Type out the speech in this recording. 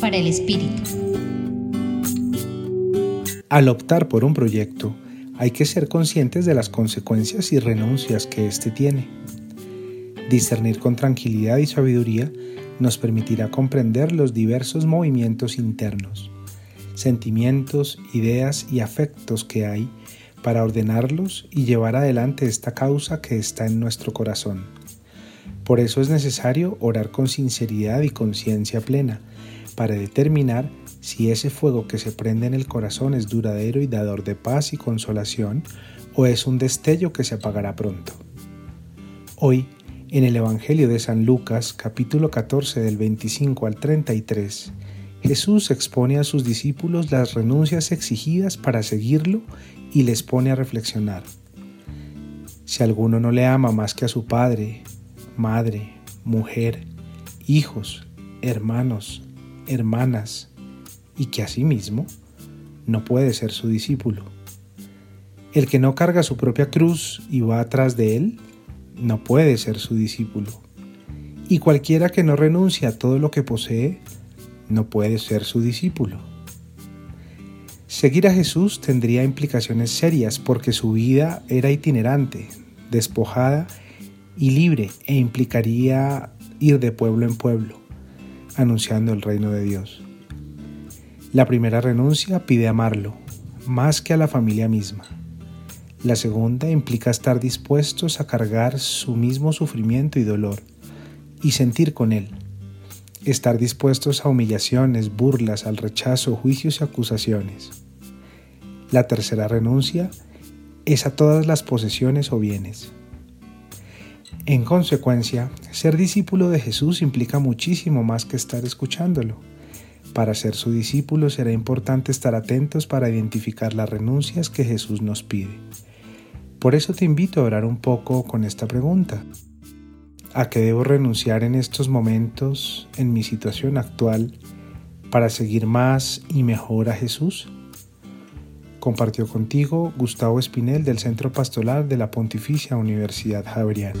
Para el Espíritu. Al optar por un proyecto, hay que ser conscientes de las consecuencias y renuncias que éste tiene. Discernir con tranquilidad y sabiduría nos permitirá comprender los diversos movimientos internos, sentimientos, ideas y afectos que hay para ordenarlos y llevar adelante esta causa que está en nuestro corazón. Por eso es necesario orar con sinceridad y conciencia plena, para determinar si ese fuego que se prende en el corazón es duradero y dador de paz y consolación, o es un destello que se apagará pronto. Hoy en el Evangelio de San Lucas, capítulo 14 del 25 al 33, Jesús expone a sus discípulos las renuncias exigidas para seguirlo y les pone a reflexionar. Si alguno no le ama más que a su padre, madre, mujer, hijos, hermanos, hermanas, y que a sí mismo, no puede ser su discípulo. El que no carga su propia cruz y va atrás de él, no puede ser su discípulo. Y cualquiera que no renuncie a todo lo que posee, no puede ser su discípulo. Seguir a Jesús tendría implicaciones serias porque su vida era itinerante, despojada y libre e implicaría ir de pueblo en pueblo, anunciando el reino de Dios. La primera renuncia pide amarlo, más que a la familia misma. La segunda implica estar dispuestos a cargar su mismo sufrimiento y dolor y sentir con él. Estar dispuestos a humillaciones, burlas, al rechazo, juicios y acusaciones. La tercera renuncia es a todas las posesiones o bienes. En consecuencia, ser discípulo de Jesús implica muchísimo más que estar escuchándolo. Para ser su discípulo será importante estar atentos para identificar las renuncias que Jesús nos pide. Por eso te invito a orar un poco con esta pregunta. ¿A qué debo renunciar en estos momentos, en mi situación actual, para seguir más y mejor a Jesús? Compartió contigo Gustavo Espinel del Centro Pastoral de la Pontificia Universidad Javeriana.